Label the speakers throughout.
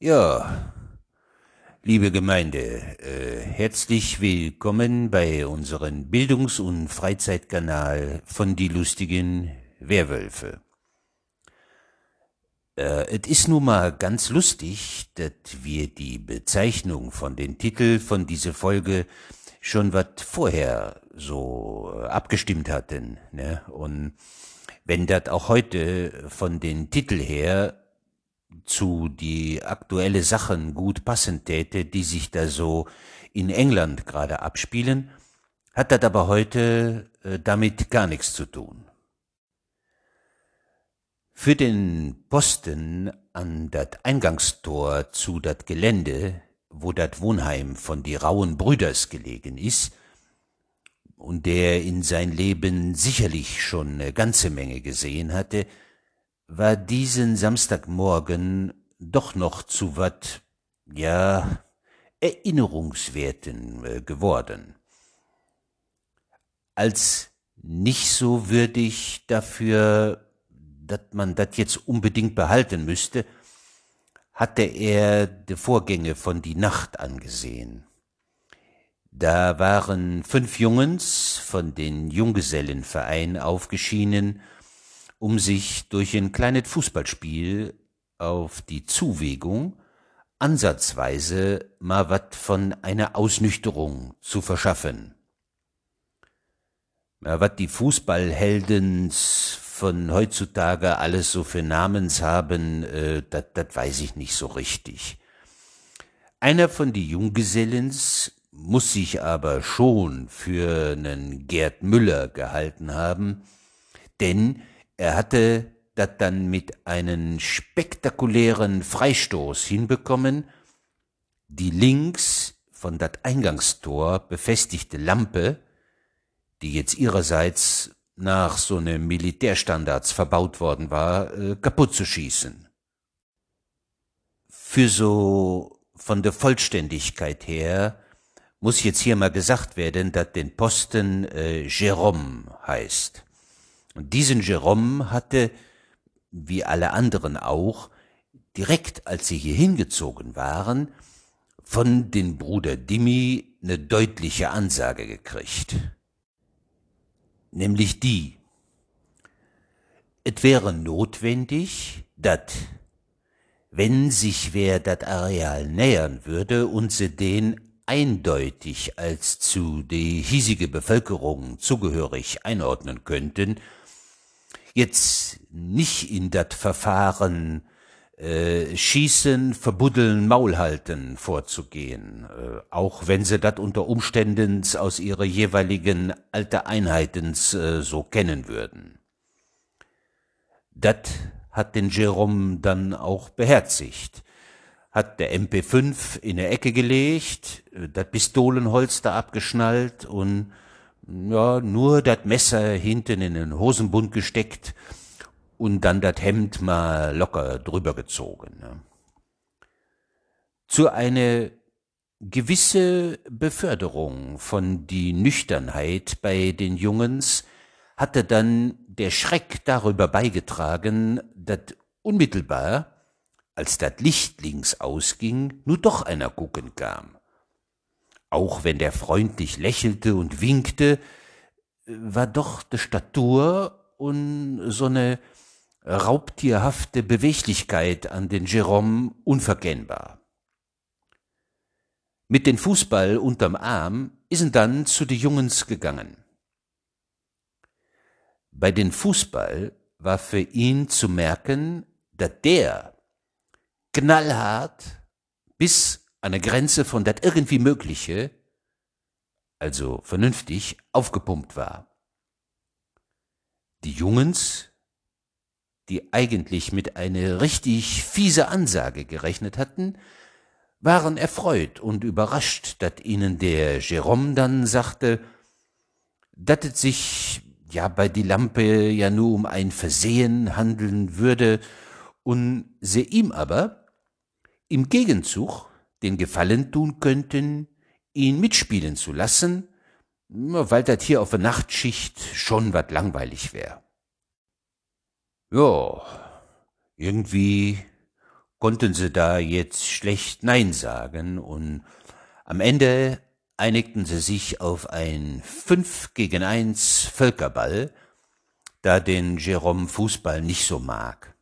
Speaker 1: Ja, liebe Gemeinde, äh, herzlich willkommen bei unserem Bildungs- und Freizeitkanal von die lustigen Werwölfe. Äh, es ist nun mal ganz lustig, dass wir die Bezeichnung von den Titel von dieser Folge schon wat vorher so abgestimmt hatten, ne? Und wenn das auch heute von den Titel her zu die aktuelle Sachen gut passen täte, die sich da so in England gerade abspielen, hat das aber heute äh, damit gar nichts zu tun. Für den Posten an dat Eingangstor zu dat Gelände, wo dat Wohnheim von die rauen Brüders gelegen is, und der in sein Leben sicherlich schon eine ganze Menge gesehen hatte, war diesen Samstagmorgen doch noch zu wat, ja, Erinnerungswerten äh, geworden. Als nicht so würdig dafür, dass man das jetzt unbedingt behalten müsste, hatte er die Vorgänge von die Nacht angesehen. Da waren fünf Jungens von den Junggesellenverein aufgeschienen um sich durch ein kleines Fußballspiel auf die Zuwägung ansatzweise mal wat von einer Ausnüchterung zu verschaffen. Ja, wat die Fußballheldens von heutzutage alles so für Namens haben, äh, das weiß ich nicht so richtig. Einer von die Junggesellens muss sich aber schon für nen Gerd Müller gehalten haben, denn er hatte das dann mit einem spektakulären Freistoß hinbekommen, die links von dat Eingangstor befestigte Lampe, die jetzt ihrerseits nach so ne Militärstandards verbaut worden war, äh, kaputt zu schießen. Für so von der Vollständigkeit her muss jetzt hier mal gesagt werden, dass den Posten äh, Jérôme heißt. Und diesen Jerome hatte, wie alle anderen auch, direkt als sie hier hingezogen waren, von den Bruder Dimi eine deutliche Ansage gekriegt. Nämlich die, es wäre notwendig, dat, wenn sich wer dat Areal nähern würde und sie den eindeutig als zu die hiesige Bevölkerung zugehörig einordnen könnten, jetzt nicht in dat Verfahren äh, Schießen, Verbuddeln, Maulhalten vorzugehen, äh, auch wenn sie dat unter Umständen aus ihrer jeweiligen alte Einheitens äh, so kennen würden. Dat hat den Jerome dann auch beherzigt, hat der MP5 in der Ecke gelegt, äh, dat Pistolenholster abgeschnallt und ja, nur dat Messer hinten in den Hosenbund gesteckt und dann dat Hemd mal locker drüber gezogen. Ne? Zu eine gewisse Beförderung von die Nüchternheit bei den Jungens hatte dann der Schreck darüber beigetragen, dat unmittelbar, als dat Licht links ausging, nur doch einer gucken kam auch wenn der freundlich lächelte und winkte, war doch de Statur und so ne raubtierhafte Beweglichkeit an den Jerome unverkennbar. Mit den Fußball unterm Arm isen dann zu de Jungens gegangen. Bei den Fußball war für ihn zu merken, dat der knallhart bis an der Grenze von dat irgendwie Mögliche, also vernünftig, aufgepumpt war. Die Jungens, die eigentlich mit einer richtig fiese Ansage gerechnet hatten, waren erfreut und überrascht, dat ihnen der Jerome dann sagte, dat es sich ja bei die Lampe ja nur um ein Versehen handeln würde und sie ihm aber im Gegenzug den Gefallen tun könnten, ihn mitspielen zu lassen, weil das hier auf der Nachtschicht schon wat langweilig wär. Ja, irgendwie konnten sie da jetzt schlecht Nein sagen und am Ende einigten sie sich auf ein Fünf gegen eins Völkerball, da den Jerome Fußball nicht so mag.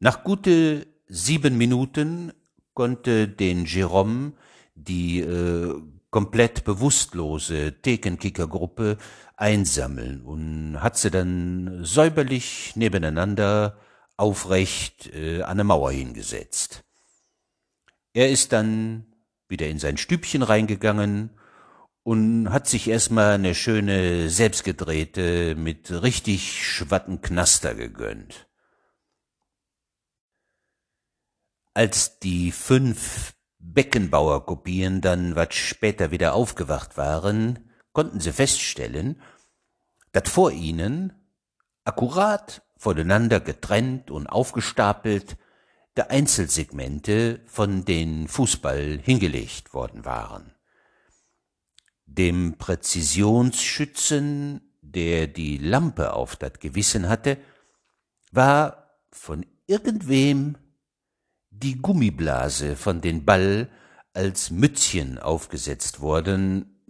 Speaker 1: Nach gute sieben Minuten konnte den Jerome die äh, komplett bewusstlose Thekenkickergruppe einsammeln und hat sie dann säuberlich nebeneinander aufrecht äh, an eine Mauer hingesetzt. Er ist dann wieder in sein Stübchen reingegangen und hat sich erstmal eine schöne selbstgedrehte mit richtig schwatten Knaster gegönnt. Als die fünf Beckenbauer-Kopien dann wat später wieder aufgewacht waren, konnten sie feststellen, dass vor ihnen, akkurat voneinander getrennt und aufgestapelt, der Einzelsegmente von den Fußball hingelegt worden waren. Dem Präzisionsschützen, der die Lampe auf dat Gewissen hatte, war von irgendwem die Gummiblase von den Ball als Mützchen aufgesetzt worden,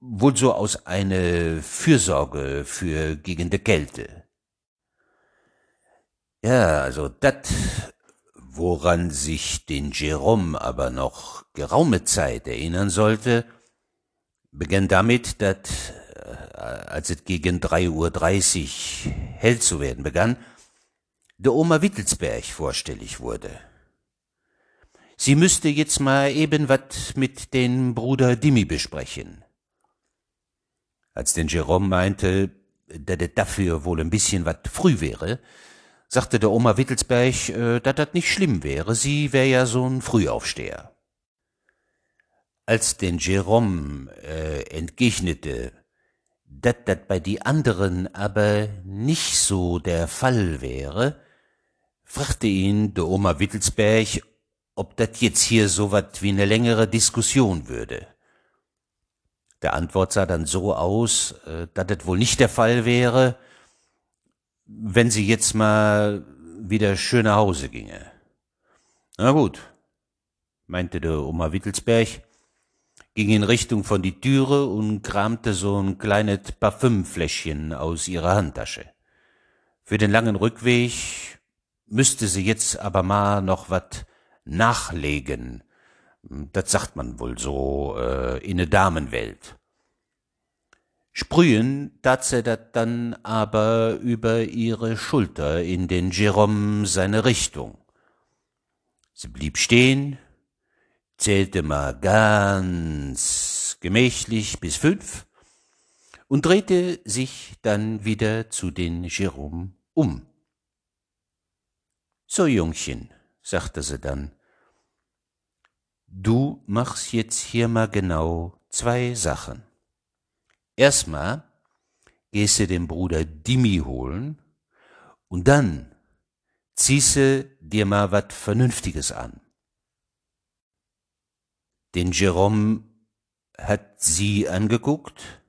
Speaker 1: wohl so aus eine Fürsorge für gegen de Kälte. Ja, also dat, woran sich den Jerome aber noch geraume Zeit erinnern sollte, begann damit, dat, äh, als es gegen drei Uhr dreißig hell zu werden begann, der Oma Wittelsberg vorstellig wurde. Sie müsste jetzt mal eben wat mit den Bruder Dimi besprechen. Als den Jerome meinte, dass es dafür wohl ein bisschen wat früh wäre, sagte der Oma Wittelsberg, äh, dass das nicht schlimm wäre, sie wär ja so'n Frühaufsteher. Als den Jerome äh, entgegnete, dass das bei die anderen aber nicht so der Fall wäre, fragte ihn der Oma Wittelsberg, ob das jetzt hier so wat wie eine längere Diskussion würde. Der Antwort sah dann so aus, äh, dass das wohl nicht der Fall wäre, wenn sie jetzt mal wieder schön nach Hause ginge. Na gut, meinte der Oma Wittelsberg, ging in Richtung von die Türe und kramte so ein kleines Parfümfläschchen aus ihrer Handtasche. Für den langen Rückweg müsste sie jetzt aber mal noch wat nachlegen. Das sagt man wohl so äh, in der Damenwelt. Sprühen tat sie dat dann aber über ihre Schulter in den Jerome seine Richtung. Sie blieb stehen, zählte mal ganz gemächlich bis fünf und drehte sich dann wieder zu den Jerome um. So, Jungchen, sagte sie dann, Du machst jetzt hier mal genau zwei Sachen. Erstmal gehst du den Bruder Dimi holen und dann ziehst du dir mal wat Vernünftiges an. Den Jerome hat sie angeguckt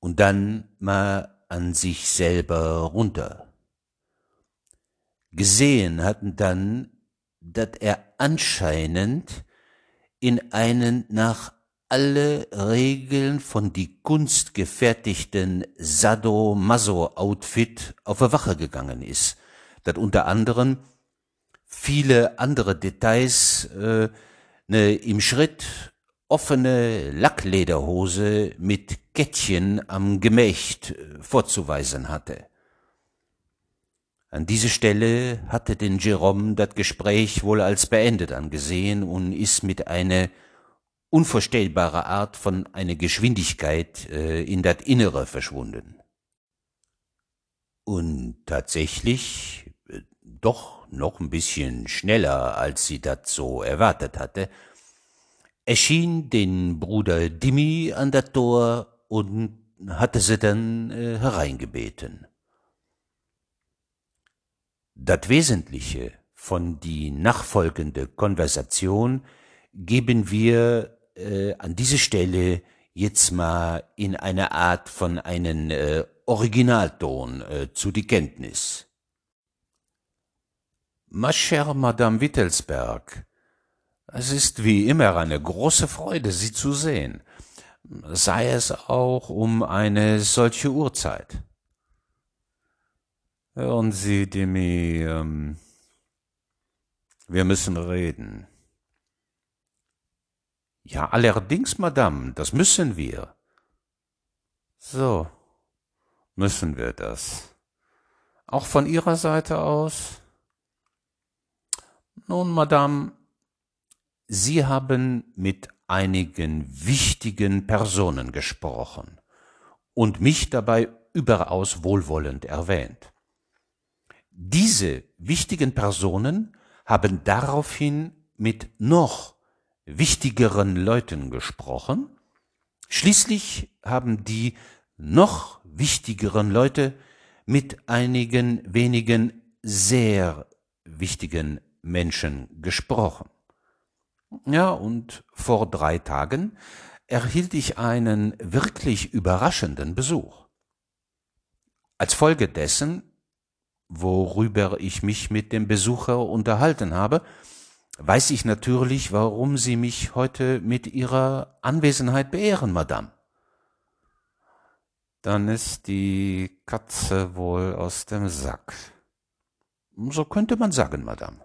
Speaker 1: und dann mal an sich selber runter. Gesehen hatten dann, dass er anscheinend in einen nach alle Regeln von die Kunst gefertigten Sado-Maso-Outfit auf der Wache gegangen ist, dat unter anderem viele andere Details äh, ne im Schritt offene Lacklederhose mit Kettchen am Gemächt äh, vorzuweisen hatte. An diese Stelle hatte den Jerome das Gespräch wohl als beendet angesehen und ist mit einer unvorstellbaren Art von einer Geschwindigkeit äh, in das Innere verschwunden. Und tatsächlich äh, doch noch ein bisschen schneller, als sie das so erwartet hatte, erschien den Bruder Dimi an das Tor und hatte sie dann äh, hereingebeten. Das Wesentliche von die nachfolgende Konversation geben wir äh, an diese Stelle jetzt mal in einer Art von einen äh, Originalton äh, zu die Kenntnis. Ma chère Madame Wittelsberg, es ist wie immer eine große Freude, Sie zu sehen, sei es auch um eine solche Uhrzeit. Hören Sie, Demi, ähm, wir müssen reden. Ja, allerdings, Madame, das müssen wir. So, müssen wir das. Auch von Ihrer Seite aus? Nun, Madame, Sie haben mit einigen wichtigen Personen gesprochen und mich dabei überaus wohlwollend erwähnt. Diese wichtigen Personen haben daraufhin mit noch wichtigeren Leuten gesprochen, schließlich haben die noch wichtigeren Leute mit einigen wenigen sehr wichtigen Menschen gesprochen. Ja, und vor drei Tagen erhielt ich einen wirklich überraschenden Besuch. Als Folge dessen, worüber ich mich mit dem Besucher unterhalten habe, weiß ich natürlich, warum Sie mich heute mit Ihrer Anwesenheit beehren, Madame. Dann ist die Katze wohl aus dem Sack. So könnte man sagen, Madame.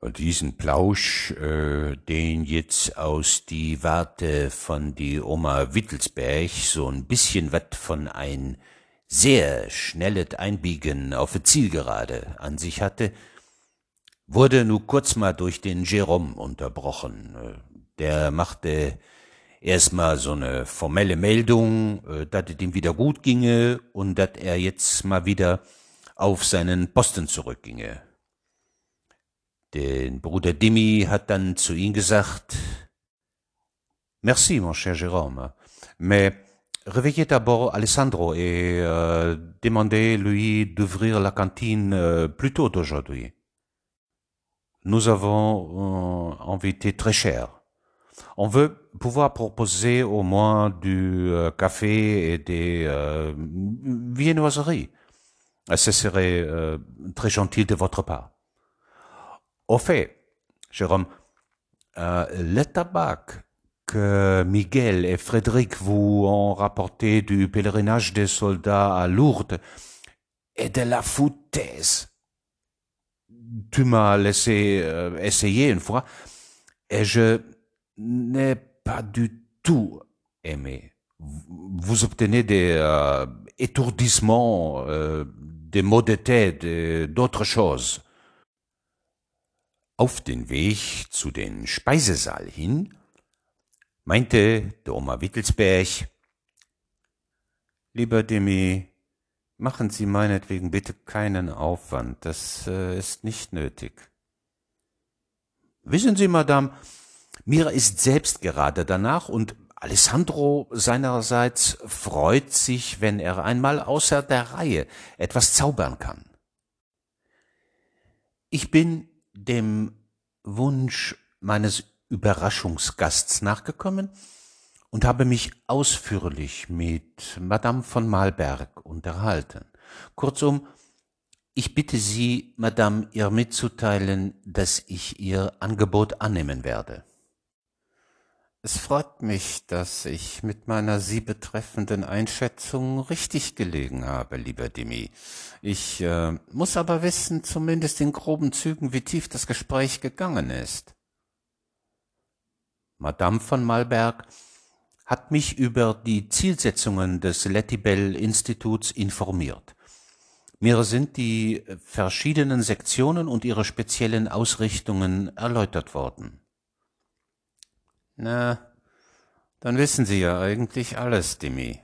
Speaker 1: Diesen Plausch, äh, den jetzt aus die Warte von die Oma Wittelsberg so ein bisschen wat von ein sehr schnelles Einbiegen auf Zielgerade an sich hatte, wurde nur kurz mal durch den Jerome unterbrochen. Der machte erstmal so eine formelle Meldung, äh, dass es ihm wieder gut ginge und dass er jetzt mal wieder auf seinen Posten zurückginge. Den Bruder Dimi hat dann zu ihm gesagt, Merci, mon cher Jérôme, mais réveillez d'abord Alessandro et euh, demandez-lui d'ouvrir la cantine euh, plus tôt d'aujourd'hui. Nous avons euh, invité très cher. On veut pouvoir proposer au moins du euh, café et des euh, viennoiseries. Ce serait très gentil de votre part. Au fait, Jérôme, le tabac que Miguel et Frédéric vous ont rapporté du pèlerinage des soldats à Lourdes est de la foutaise. Tu m'as laissé euh, essayer une fois et je n'ai pas du tout aimé. Vous obtenez des euh, étourdissements, euh, des maux de tête, d'autres choses. Auf den Weg zu den Speisesaal hin meinte der Oma Wittelsberg, Lieber Demi, machen Sie meinetwegen bitte keinen Aufwand, das äh, ist nicht nötig. Wissen Sie, Madame, mir ist selbst gerade danach und Alessandro seinerseits freut sich, wenn er einmal außer der Reihe etwas zaubern kann. Ich bin dem Wunsch meines Überraschungsgasts nachgekommen und habe mich ausführlich mit Madame von Malberg unterhalten. Kurzum, ich bitte Sie, Madame, ihr mitzuteilen, dass ich Ihr Angebot annehmen werde. Es freut mich, dass ich mit meiner Sie betreffenden Einschätzung richtig gelegen habe, lieber Dimi. Ich äh, muss aber wissen, zumindest in groben Zügen, wie tief das Gespräch gegangen ist. Madame von Malberg hat mich über die Zielsetzungen des Lettibel-Instituts informiert. Mir sind die verschiedenen Sektionen und ihre speziellen Ausrichtungen erläutert worden. Na, dann wissen Sie ja eigentlich alles, Dimi.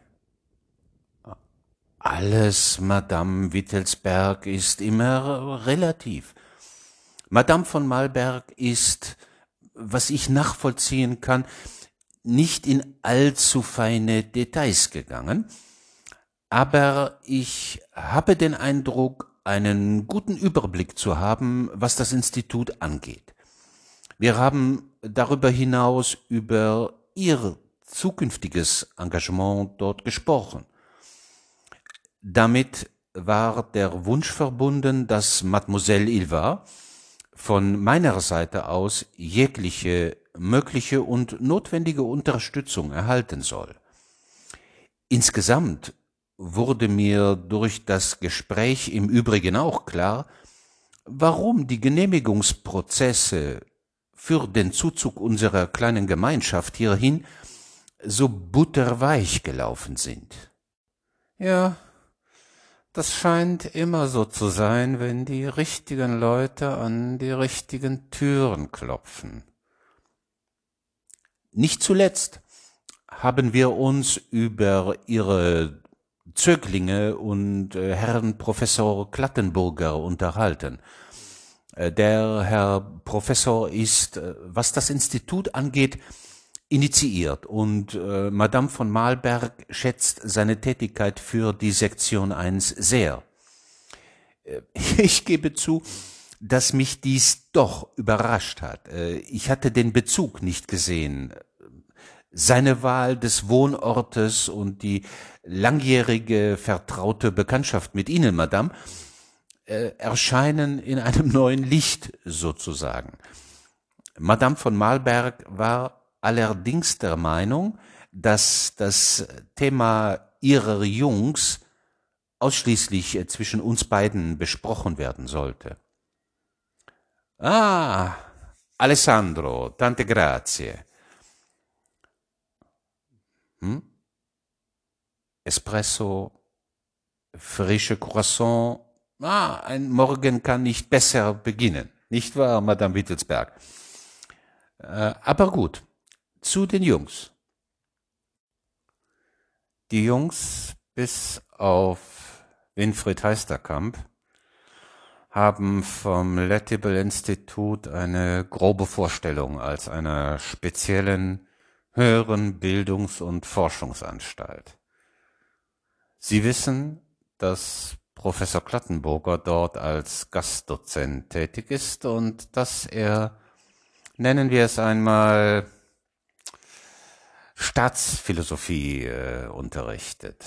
Speaker 1: Alles, Madame Wittelsberg, ist immer relativ. Madame von Malberg ist, was ich nachvollziehen kann, nicht in allzu feine Details gegangen, aber ich habe den Eindruck, einen guten Überblick zu haben, was das Institut angeht. Wir haben darüber hinaus über Ihr zukünftiges Engagement dort gesprochen. Damit war der Wunsch verbunden, dass Mademoiselle Ilva von meiner Seite aus jegliche mögliche und notwendige Unterstützung erhalten soll. Insgesamt wurde mir durch das Gespräch im Übrigen auch klar, warum die Genehmigungsprozesse für den Zuzug unserer kleinen Gemeinschaft hierhin so butterweich gelaufen sind.
Speaker 2: Ja, das scheint immer so zu sein, wenn die richtigen Leute an die richtigen Türen klopfen.
Speaker 1: Nicht zuletzt haben wir uns über ihre Zöglinge und äh, Herrn Professor Klattenburger unterhalten. Äh, der Herr Professor ist, äh, was das Institut angeht, initiiert und äh, Madame von Malberg schätzt seine Tätigkeit für die Sektion 1 sehr. Äh, ich gebe zu, dass mich dies doch überrascht hat. Äh, ich hatte den Bezug nicht gesehen. Seine Wahl des Wohnortes und die langjährige vertraute Bekanntschaft mit Ihnen, Madame, äh, erscheinen in einem neuen Licht sozusagen. Madame von Malberg war allerdings der Meinung, dass das Thema ihrer Jungs ausschließlich äh, zwischen uns beiden besprochen werden sollte. Ah, Alessandro, tante grazie. Hm? Espresso, frische Croissant. Ah, ein Morgen kann nicht besser beginnen. Nicht wahr, Madame Wittelsberg? Äh, aber gut, zu den Jungs.
Speaker 2: Die Jungs bis auf Winfried Heisterkamp haben vom Lettible Institut eine grobe Vorstellung als einer speziellen höheren Bildungs- und Forschungsanstalt. Sie wissen, dass Professor Klattenburger dort als Gastdozent tätig ist und dass er, nennen wir es einmal, Staatsphilosophie äh, unterrichtet.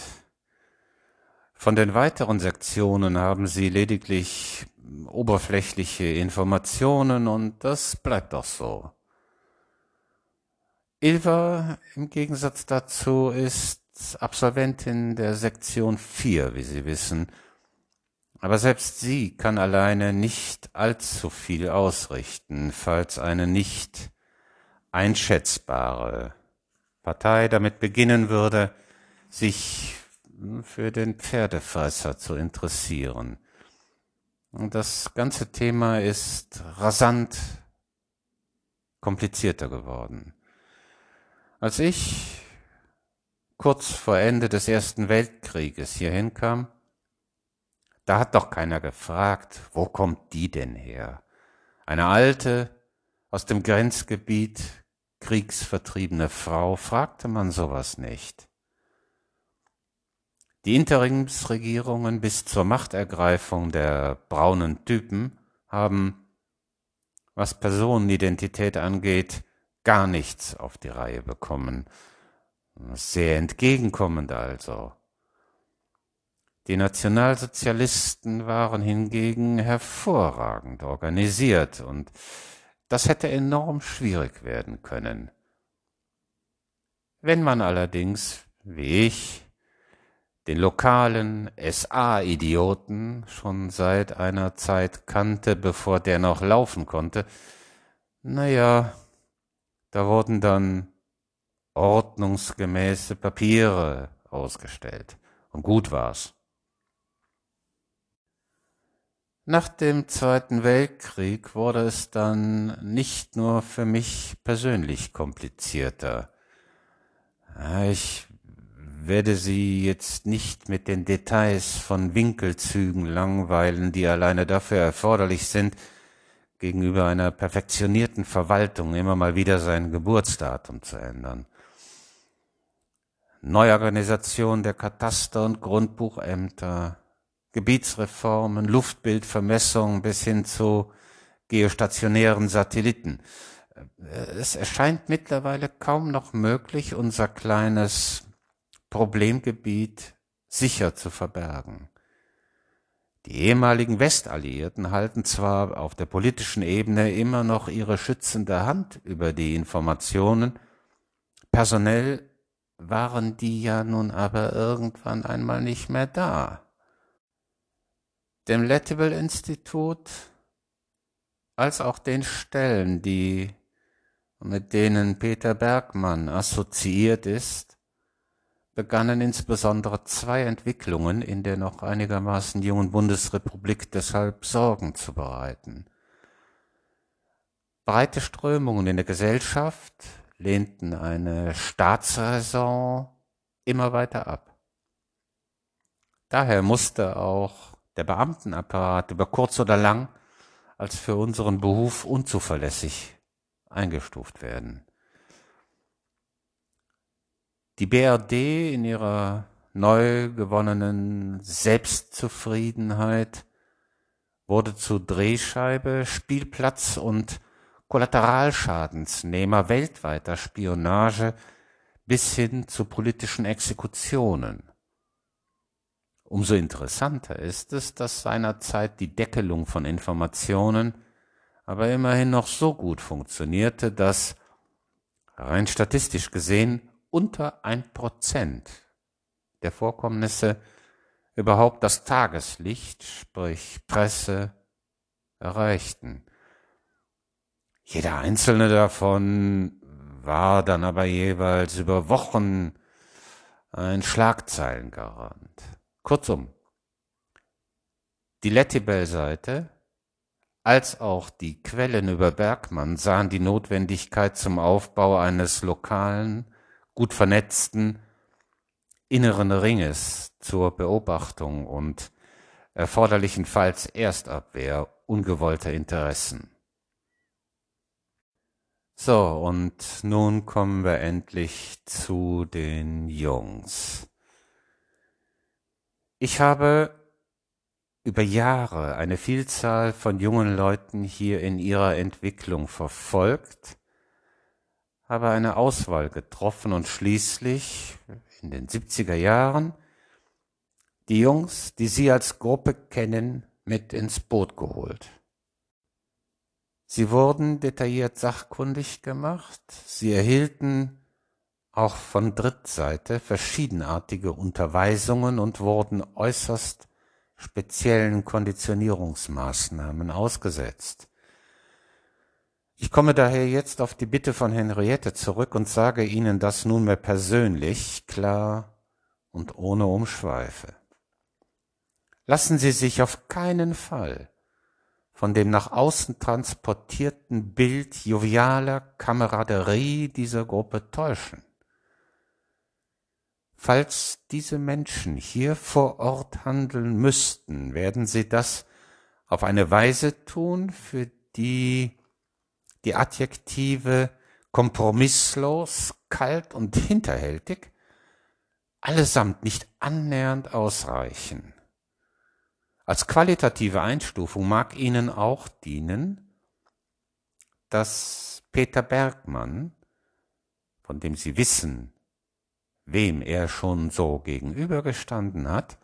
Speaker 2: Von den weiteren Sektionen haben sie lediglich oberflächliche Informationen und das bleibt auch so. Ilva im Gegensatz dazu ist Absolventin der Sektion 4, wie Sie wissen, aber selbst sie kann alleine nicht allzu viel ausrichten, falls eine nicht einschätzbare Partei damit beginnen würde, sich für den Pferdefresser zu interessieren. Und das ganze Thema ist rasant komplizierter geworden. Als ich kurz vor Ende des Ersten Weltkrieges hierhin kam, da hat doch keiner gefragt, wo kommt die denn her? Eine alte, aus dem Grenzgebiet kriegsvertriebene Frau fragte man sowas nicht. Die Interimsregierungen bis zur Machtergreifung der braunen Typen haben, was Personenidentität angeht, gar nichts auf die Reihe bekommen. Sehr entgegenkommend also. Die Nationalsozialisten waren hingegen hervorragend organisiert und das hätte enorm schwierig werden können. Wenn man allerdings, wie ich, den lokalen SA-Idioten schon seit einer Zeit kannte, bevor der noch laufen konnte, naja, da wurden dann ordnungsgemäße Papiere ausgestellt. Und gut war's. Nach dem Zweiten Weltkrieg wurde es dann nicht nur für mich persönlich komplizierter. Ich werde Sie jetzt nicht mit den Details von Winkelzügen langweilen, die alleine dafür erforderlich sind, gegenüber einer perfektionierten Verwaltung immer mal wieder sein Geburtsdatum zu ändern. Neuorganisation der Kataster- und Grundbuchämter, Gebietsreformen, Luftbildvermessung bis hin zu geostationären Satelliten. Es erscheint mittlerweile kaum noch möglich, unser kleines Problemgebiet sicher zu verbergen. Die ehemaligen Westalliierten halten zwar auf der politischen Ebene immer noch ihre schützende Hand über die Informationen, personell waren die ja nun aber irgendwann einmal nicht mehr da. Dem Lettibel-Institut als auch den Stellen, die mit denen Peter Bergmann assoziiert ist, begannen insbesondere zwei Entwicklungen in der noch einigermaßen jungen Bundesrepublik deshalb Sorgen zu bereiten. Breite Strömungen in der Gesellschaft lehnten eine Staatsräson immer weiter ab. Daher musste auch der Beamtenapparat über kurz oder lang als für unseren Beruf unzuverlässig eingestuft werden. Die BRD in ihrer neu gewonnenen Selbstzufriedenheit wurde zu Drehscheibe, Spielplatz und Kollateralschadensnehmer weltweiter Spionage bis hin zu politischen Exekutionen. Umso interessanter ist es, dass seinerzeit die Deckelung von Informationen aber immerhin noch so gut funktionierte, dass rein statistisch gesehen unter ein Prozent der Vorkommnisse überhaupt das Tageslicht, sprich Presse, erreichten. Jeder einzelne davon war dann aber jeweils über Wochen ein Schlagzeilengarant. Kurzum, die Lettibel-Seite als auch die Quellen über Bergmann sahen die Notwendigkeit zum Aufbau eines lokalen, gut vernetzten inneren Ringes zur Beobachtung und erforderlichenfalls Erstabwehr ungewollter Interessen. So, und nun kommen wir endlich zu den Jungs. Ich habe über Jahre eine Vielzahl von jungen Leuten hier in ihrer Entwicklung verfolgt, habe eine Auswahl getroffen und schließlich in den 70er Jahren die Jungs, die Sie als Gruppe kennen, mit ins Boot geholt. Sie wurden detailliert sachkundig gemacht, sie erhielten auch von Drittseite verschiedenartige Unterweisungen und wurden äußerst speziellen Konditionierungsmaßnahmen ausgesetzt. Ich komme daher jetzt auf die Bitte von Henriette zurück und sage Ihnen das nunmehr persönlich, klar und ohne Umschweife. Lassen Sie sich auf keinen Fall von dem nach außen transportierten Bild jovialer Kameraderie dieser Gruppe täuschen. Falls diese Menschen hier vor Ort handeln müssten, werden sie das auf eine Weise tun, für die die Adjektive kompromisslos, kalt und hinterhältig allesamt nicht annähernd ausreichen. Als qualitative Einstufung mag Ihnen auch dienen, dass Peter Bergmann, von dem Sie wissen, wem er schon so gegenübergestanden hat,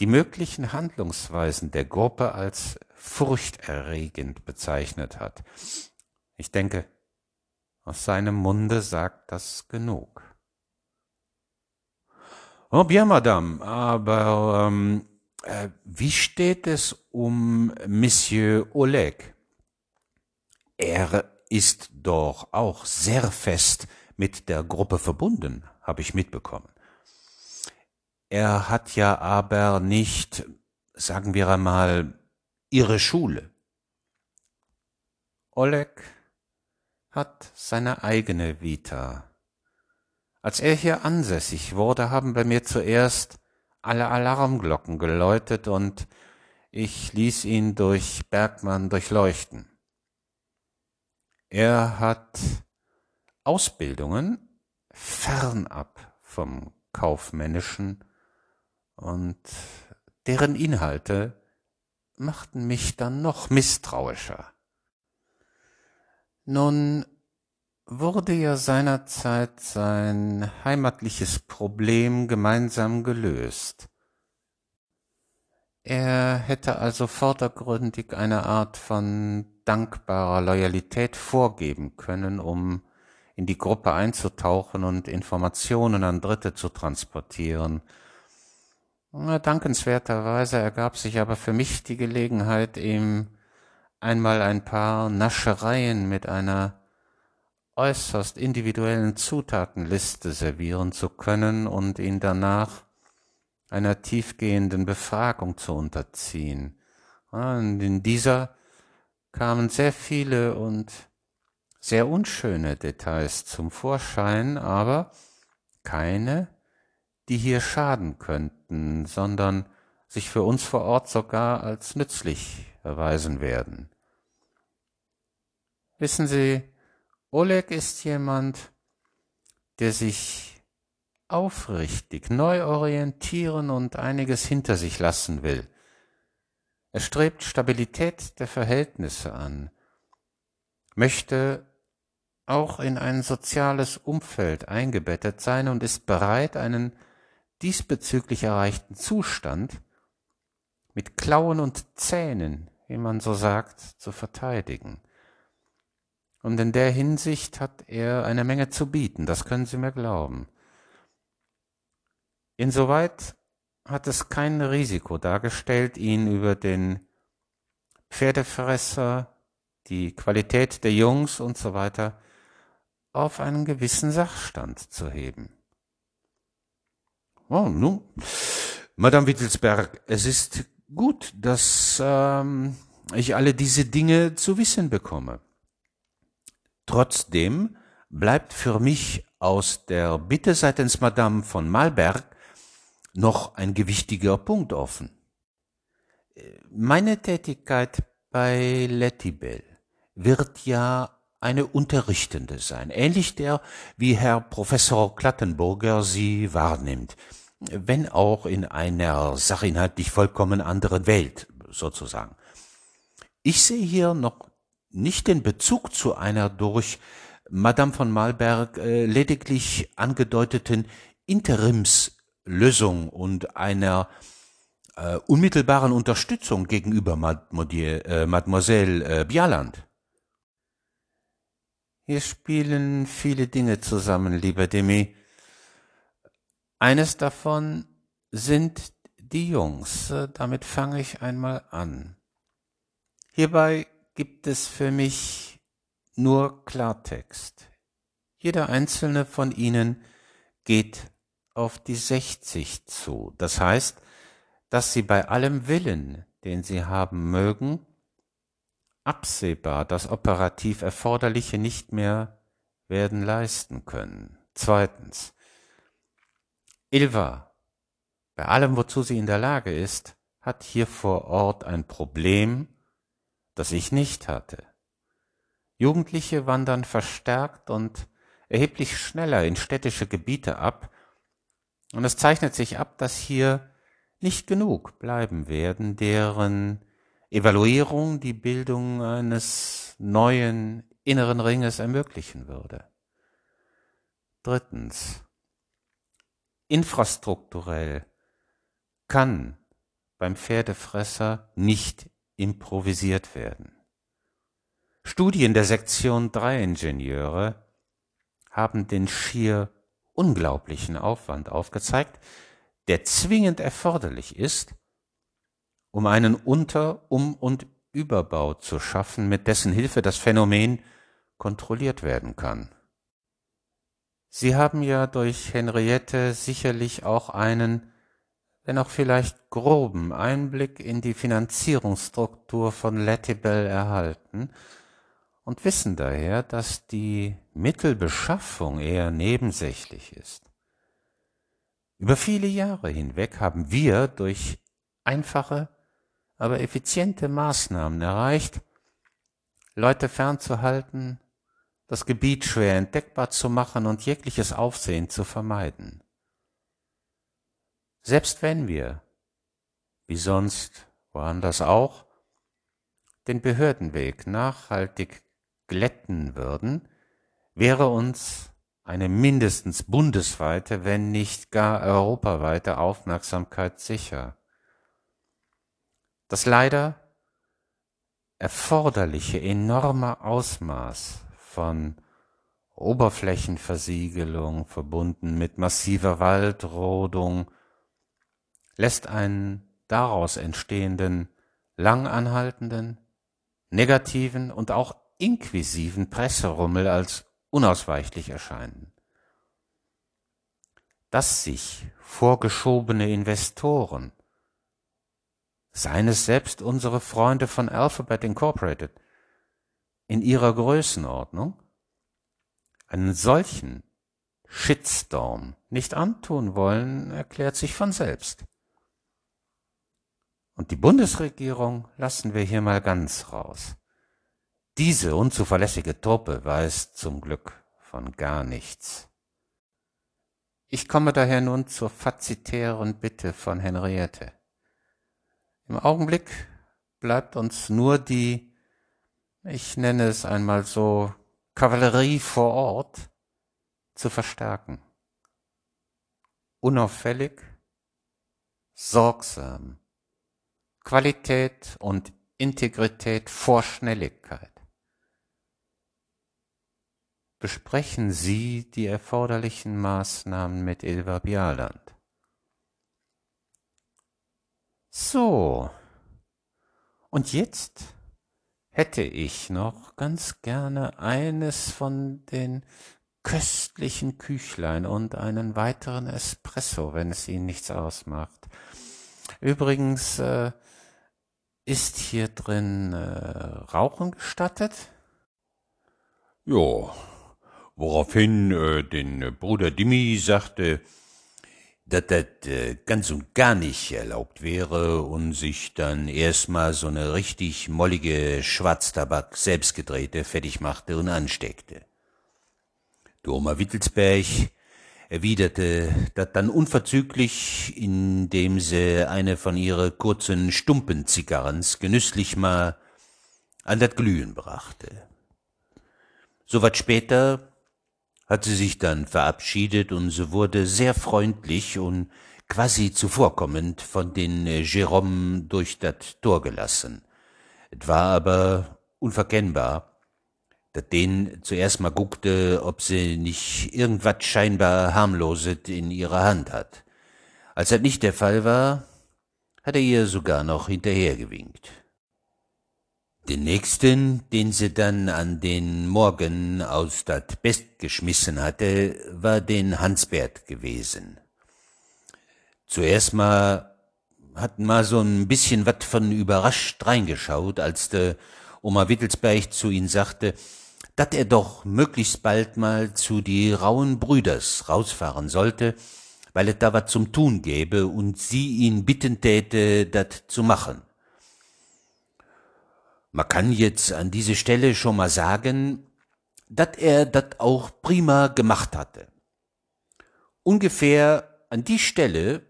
Speaker 2: die möglichen Handlungsweisen der Gruppe als furchterregend bezeichnet hat. Ich denke, aus seinem Munde sagt das genug. Oh bien, Madame, aber ähm, äh, wie steht es um Monsieur Oleg? Er ist doch auch sehr fest mit der Gruppe verbunden, habe ich mitbekommen. Er hat ja aber nicht, sagen wir einmal, ihre Schule. Oleg hat seine eigene Vita. Als er hier ansässig wurde, haben bei mir zuerst alle Alarmglocken geläutet und ich ließ ihn durch Bergmann durchleuchten. Er hat Ausbildungen fernab vom kaufmännischen und deren Inhalte machten mich dann noch misstrauischer. Nun wurde ja seinerzeit sein heimatliches Problem gemeinsam gelöst. Er hätte also vordergründig eine Art von dankbarer Loyalität vorgeben können, um in die Gruppe einzutauchen und Informationen an Dritte zu transportieren. Dankenswerterweise ergab sich aber für mich die Gelegenheit, ihm einmal ein paar Naschereien mit einer äußerst individuellen Zutatenliste servieren zu können und ihn danach einer tiefgehenden Befragung zu unterziehen. Und in dieser kamen sehr viele und sehr unschöne Details zum Vorschein, aber keine, die hier schaden könnten, sondern sich für uns vor Ort sogar als nützlich erweisen werden. Wissen Sie, Oleg ist jemand, der sich aufrichtig neu orientieren und einiges hinter sich lassen will. Er strebt Stabilität der Verhältnisse an, möchte auch in ein soziales Umfeld eingebettet sein und ist bereit, einen diesbezüglich erreichten Zustand mit Klauen und Zähnen, wie man so sagt, zu verteidigen. Und in der Hinsicht hat er eine Menge zu bieten, das können Sie mir glauben. Insoweit hat es kein Risiko dargestellt, ihn über den Pferdefresser, die Qualität der Jungs und so weiter auf einen gewissen Sachstand zu heben.
Speaker 1: Oh, nun, Madame Wittelsberg, es ist gut, dass ähm, ich alle diese Dinge zu wissen bekomme. Trotzdem bleibt für mich aus der Bitte seitens Madame von Malberg noch ein gewichtiger Punkt offen. Meine Tätigkeit bei Lettibel wird ja eine unterrichtende sein, ähnlich der, wie Herr Professor Klattenburger sie wahrnimmt, wenn auch in einer sachinhaltlich vollkommen anderen Welt sozusagen. Ich sehe hier noch nicht den Bezug zu einer durch Madame von Malberg äh, lediglich angedeuteten Interimslösung und einer äh, unmittelbaren Unterstützung gegenüber Mademoiselle, äh, Mademoiselle äh, Bialand.
Speaker 2: Hier spielen viele Dinge zusammen, lieber Demi. Eines davon sind die Jungs. Damit fange ich einmal an. Hierbei gibt es für mich nur Klartext. Jeder einzelne von ihnen geht auf die 60 zu. Das heißt, dass sie bei allem Willen, den sie haben mögen, absehbar das operativ Erforderliche nicht mehr werden leisten können. Zweitens, Ilva, bei allem, wozu sie in der Lage ist, hat hier vor Ort ein Problem, das ich nicht hatte. Jugendliche wandern verstärkt und erheblich schneller in städtische Gebiete ab, und es zeichnet sich ab, dass hier nicht genug bleiben werden, deren Evaluierung die Bildung eines neuen inneren Ringes ermöglichen würde. Drittens. Infrastrukturell kann beim Pferdefresser nicht improvisiert werden. Studien der Sektion 3 Ingenieure haben den schier unglaublichen Aufwand aufgezeigt, der zwingend erforderlich ist, um einen Unter-, Um- und Überbau zu schaffen, mit dessen Hilfe das Phänomen kontrolliert werden kann. Sie haben ja durch Henriette sicherlich auch einen wenn auch vielleicht groben Einblick in die Finanzierungsstruktur von Lettibel erhalten und wissen daher, dass die Mittelbeschaffung eher nebensächlich ist. Über viele Jahre hinweg haben wir durch einfache, aber effiziente Maßnahmen erreicht, Leute fernzuhalten, das Gebiet schwer entdeckbar zu machen und jegliches Aufsehen zu vermeiden. Selbst wenn wir, wie sonst woanders auch, den Behördenweg nachhaltig glätten würden, wäre uns eine mindestens bundesweite, wenn nicht gar europaweite Aufmerksamkeit sicher. Das leider erforderliche enorme Ausmaß von Oberflächenversiegelung verbunden mit massiver Waldrodung lässt einen daraus entstehenden langanhaltenden, negativen und auch inquisiven Presserummel als unausweichlich erscheinen. Dass sich vorgeschobene Investoren, seien es selbst unsere Freunde von Alphabet Incorporated, in ihrer Größenordnung einen solchen Shitstorm nicht antun wollen, erklärt sich von selbst. Und die Bundesregierung lassen wir hier mal ganz raus. Diese unzuverlässige Truppe weiß zum Glück von gar nichts. Ich komme daher nun zur fazitären Bitte von Henriette. Im Augenblick bleibt uns nur die, ich nenne es einmal so, Kavallerie vor Ort zu verstärken. Unauffällig, sorgsam, Qualität und Integrität vor Schnelligkeit. Besprechen Sie die erforderlichen Maßnahmen mit Ilva Bialand. So. Und jetzt hätte ich noch ganz gerne eines von den köstlichen Küchlein und einen weiteren Espresso, wenn es Ihnen nichts ausmacht. Übrigens, äh, ist hier drin äh, Rauchen gestattet?
Speaker 1: Ja, woraufhin äh, den Bruder Dimmi sagte, dass das äh, ganz und gar nicht erlaubt wäre und sich dann erstmal so eine richtig mollige Schwarztabak selbstgedrehte fertig machte und ansteckte. Der Oma Wittelsberg erwiderte das dann unverzüglich, indem sie eine von ihre kurzen Stumpenzigarrens genüsslich mal an das Glühen brachte. So später hat sie sich dann verabschiedet und so wurde sehr freundlich und quasi zuvorkommend von den Jérôme durch das Tor gelassen. Es war aber unverkennbar, dat den zuerst mal guckte, ob sie nicht irgendwas scheinbar harmloset in ihrer Hand hat. Als das nicht der Fall war, hat er ihr sogar noch hinterhergewinkt. Den nächsten, den sie dann an den Morgen aus dat Best geschmissen hatte, war den Hansbert gewesen. Zuerst mal hat ma so ein bisschen wat von überrascht reingeschaut, als de Oma Wittelsberg zu ihm sagte, dat er doch möglichst bald mal zu die rauen Brüders rausfahren sollte, weil es da wat zum Tun gäbe und sie ihn bitten täte, dat zu machen. Man kann jetzt an diese Stelle schon mal sagen, dat er dat auch prima gemacht hatte. Ungefähr an die Stelle,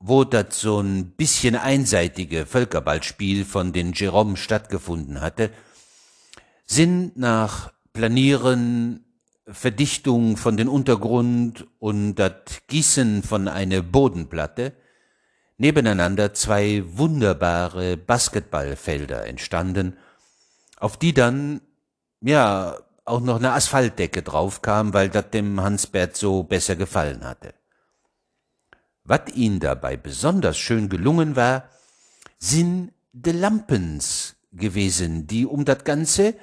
Speaker 1: wo dat so ein bisschen einseitige Völkerballspiel von den Jerome stattgefunden hatte, sind nach Planieren, Verdichtung von den Untergrund und das Gießen von eine Bodenplatte nebeneinander zwei wunderbare Basketballfelder entstanden, auf die dann, ja, auch noch eine Asphaltdecke draufkam, weil das dem Hansbert so besser gefallen hatte. Was ihn dabei besonders schön gelungen war, sind de Lampens gewesen, die um das Ganze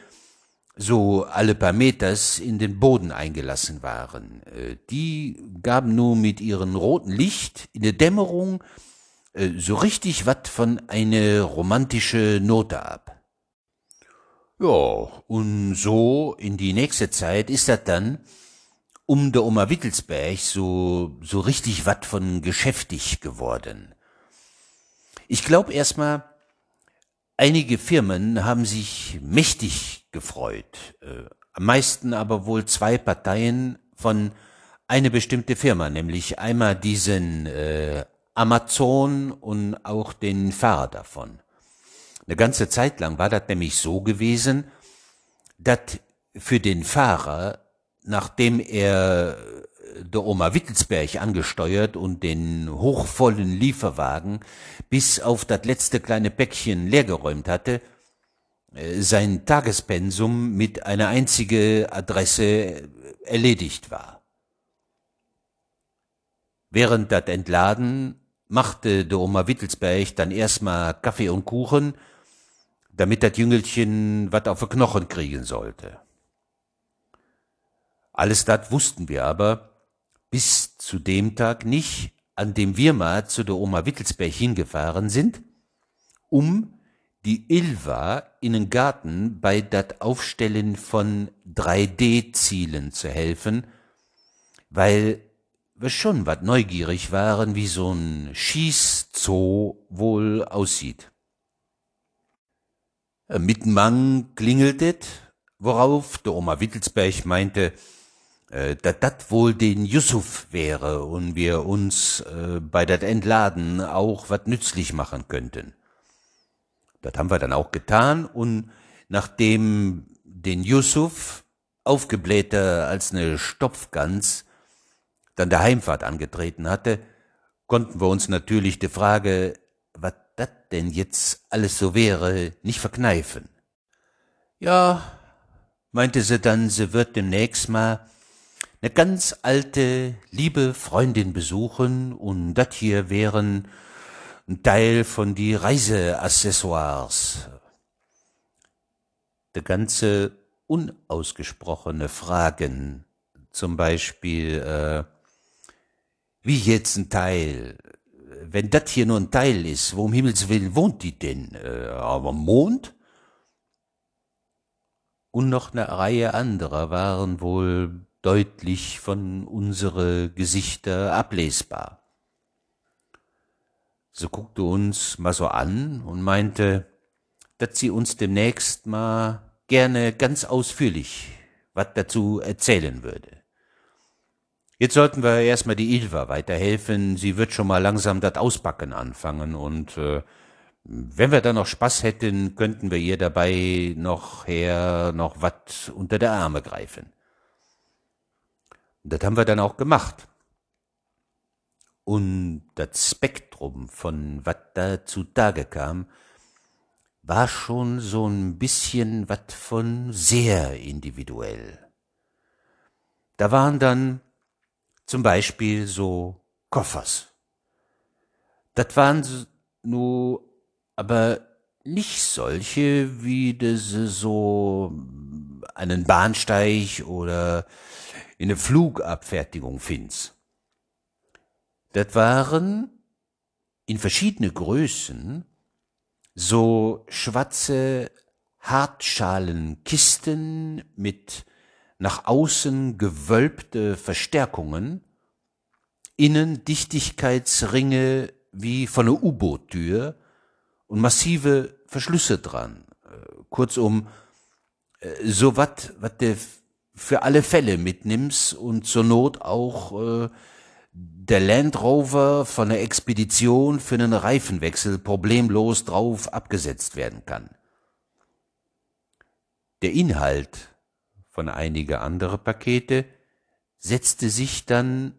Speaker 1: so alle paar Meters in den Boden eingelassen waren. Äh, die gaben nur mit ihrem roten Licht in der Dämmerung so richtig wat von eine romantische Note ab. Ja, und so in die nächste Zeit ist das dann um der Oma Wittelsberg so, so richtig wat von geschäftig geworden. Ich glaub erstmal, einige Firmen haben sich mächtig gefreut. Äh, am meisten aber wohl zwei Parteien von eine bestimmte Firma, nämlich einmal diesen äh, Amazon und auch den Fahrer davon. Eine ganze Zeit lang war das nämlich so gewesen, dass für den Fahrer, nachdem er der Oma Wittelsberg angesteuert und den hochvollen Lieferwagen bis auf das letzte kleine Päckchen leergeräumt hatte, äh, sein Tagespensum mit einer einzigen Adresse erledigt war. Während das Entladen machte der Oma Wittelsberg dann erstmal Kaffee und Kuchen, damit das Jüngelchen wat auf den Knochen kriegen sollte. Alles das wussten wir aber bis zu dem Tag nicht, an dem wir mal zu der Oma Wittelsberg hingefahren sind, um die Ilva in den Garten bei dat Aufstellen von 3D-Zielen zu helfen, weil wir schon wat neugierig waren, wie so ein Schießzoo wohl aussieht. Äh, Mittenmang klingeltet, worauf der Oma Wittelsberg meinte, äh, dat dat wohl den Yusuf wäre und wir uns äh, bei dat Entladen auch wat nützlich machen könnten. Das haben wir dann auch getan und nachdem den Yusuf, aufgeblähter als eine Stopfgans, dann der Heimfahrt angetreten hatte, konnten wir uns natürlich die Frage, was das denn jetzt alles so wäre, nicht verkneifen. Ja, meinte sie dann, sie wird demnächst mal eine ganz alte, liebe Freundin besuchen und das hier wären ein Teil von die Reiseaccessoires. De ganze unausgesprochene Fragen, zum Beispiel, äh, wie jetzt ein Teil, wenn das hier nur ein Teil ist, wo um Himmels Willen wohnt die denn? Äh, aber Mond? Und noch eine Reihe anderer waren wohl deutlich von unsere Gesichter ablesbar. Sie guckte uns mal so an und meinte, dass sie uns demnächst mal gerne ganz ausführlich was dazu erzählen würde. Jetzt sollten wir erstmal die Ilva weiterhelfen. Sie wird schon mal langsam das Ausbacken anfangen und äh, wenn wir da noch Spaß hätten, könnten wir ihr dabei noch her noch wat unter der Arme greifen. Das haben wir dann auch gemacht. Und das Spektrum von was da zutage kam, war schon so ein bisschen wat von sehr individuell. Da waren dann zum Beispiel so Koffers. Das waren nur aber nicht solche, wie das so einen Bahnsteig oder in eine Flugabfertigung find's. Das waren in verschiedene Größen so schwarze Hartschalenkisten mit nach außen gewölbte Verstärkungen, innen Dichtigkeitsringe wie von einer U-Boot-Tür und massive Verschlüsse dran. Kurzum, äh, so wat, wat der für alle Fälle mitnimmst und zur Not auch äh, der Land Rover von der Expedition für einen Reifenwechsel problemlos drauf abgesetzt werden kann. Der Inhalt von einige andere Pakete setzte sich dann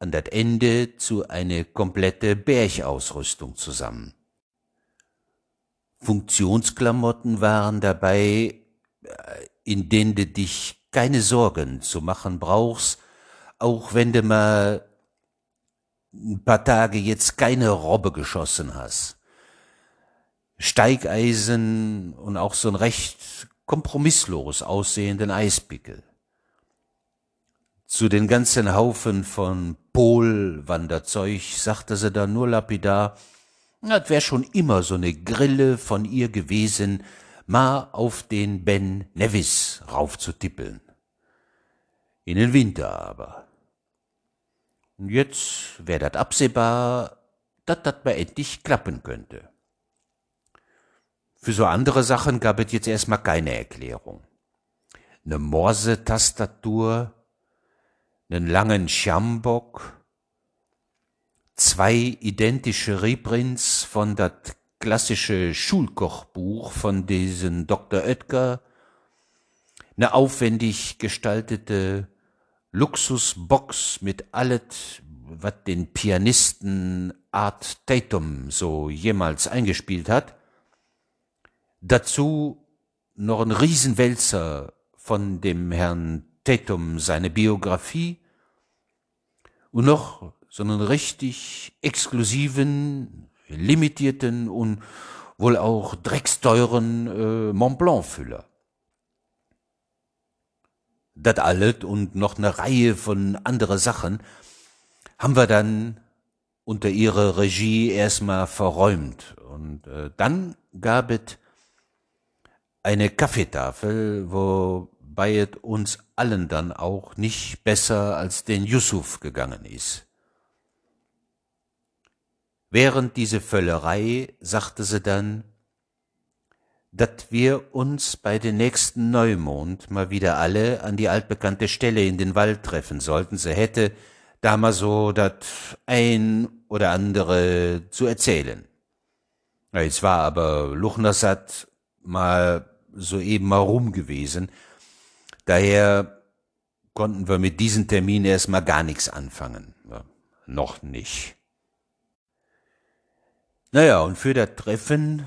Speaker 1: an das Ende zu eine komplette Bergausrüstung zusammen. Funktionsklamotten waren dabei, äh, in denen du dich keine Sorgen zu machen brauchst, auch wenn du mal ein paar Tage jetzt keine Robbe geschossen hast. Steigeisen und auch so ein recht kompromisslos aussehenden Eispickel. Zu den ganzen Haufen von Polwanderzeug sagte sie dann nur lapidar, das wär schon immer so ne Grille von ihr gewesen, mal auf den Ben Nevis raufzutippeln. In den Winter aber. Und jetzt wär dat absehbar, dat dat mal endlich klappen könnte. Für so andere Sachen gab es jetzt erstmal keine Erklärung. Ne Morse-Tastatur, nen langen Schambok, zwei identische Reprints von dat klassische Schulkochbuch von diesen Dr. Oetker, ne aufwendig gestaltete Luxusbox mit allet, wat den Pianisten Art Tatum so jemals eingespielt hat. Dazu noch ein Riesenwälzer von dem Herrn Tatum, seine Biografie und noch so einen richtig exklusiven, limitierten und wohl auch drecksteuren äh, Mont Blanc-Füller. Das alles und noch eine Reihe von andere Sachen haben wir dann unter ihrer Regie erstmal verräumt. Und äh, dann gab es eine Kaffeetafel, wobei es uns allen dann auch nicht besser als den Yusuf gegangen ist. Während diese Völlerei sagte sie dann, dass wir uns bei den nächsten Neumond mal wieder alle an die altbekannte Stelle in den Wald treffen sollten. Sie hätte da mal so das ein oder andere zu erzählen. Es war aber Luchnersat mal soeben mal rum gewesen. Daher konnten wir mit diesem Termin erstmal gar nichts anfangen. Ja, noch nicht. Naja, und für das Treffen,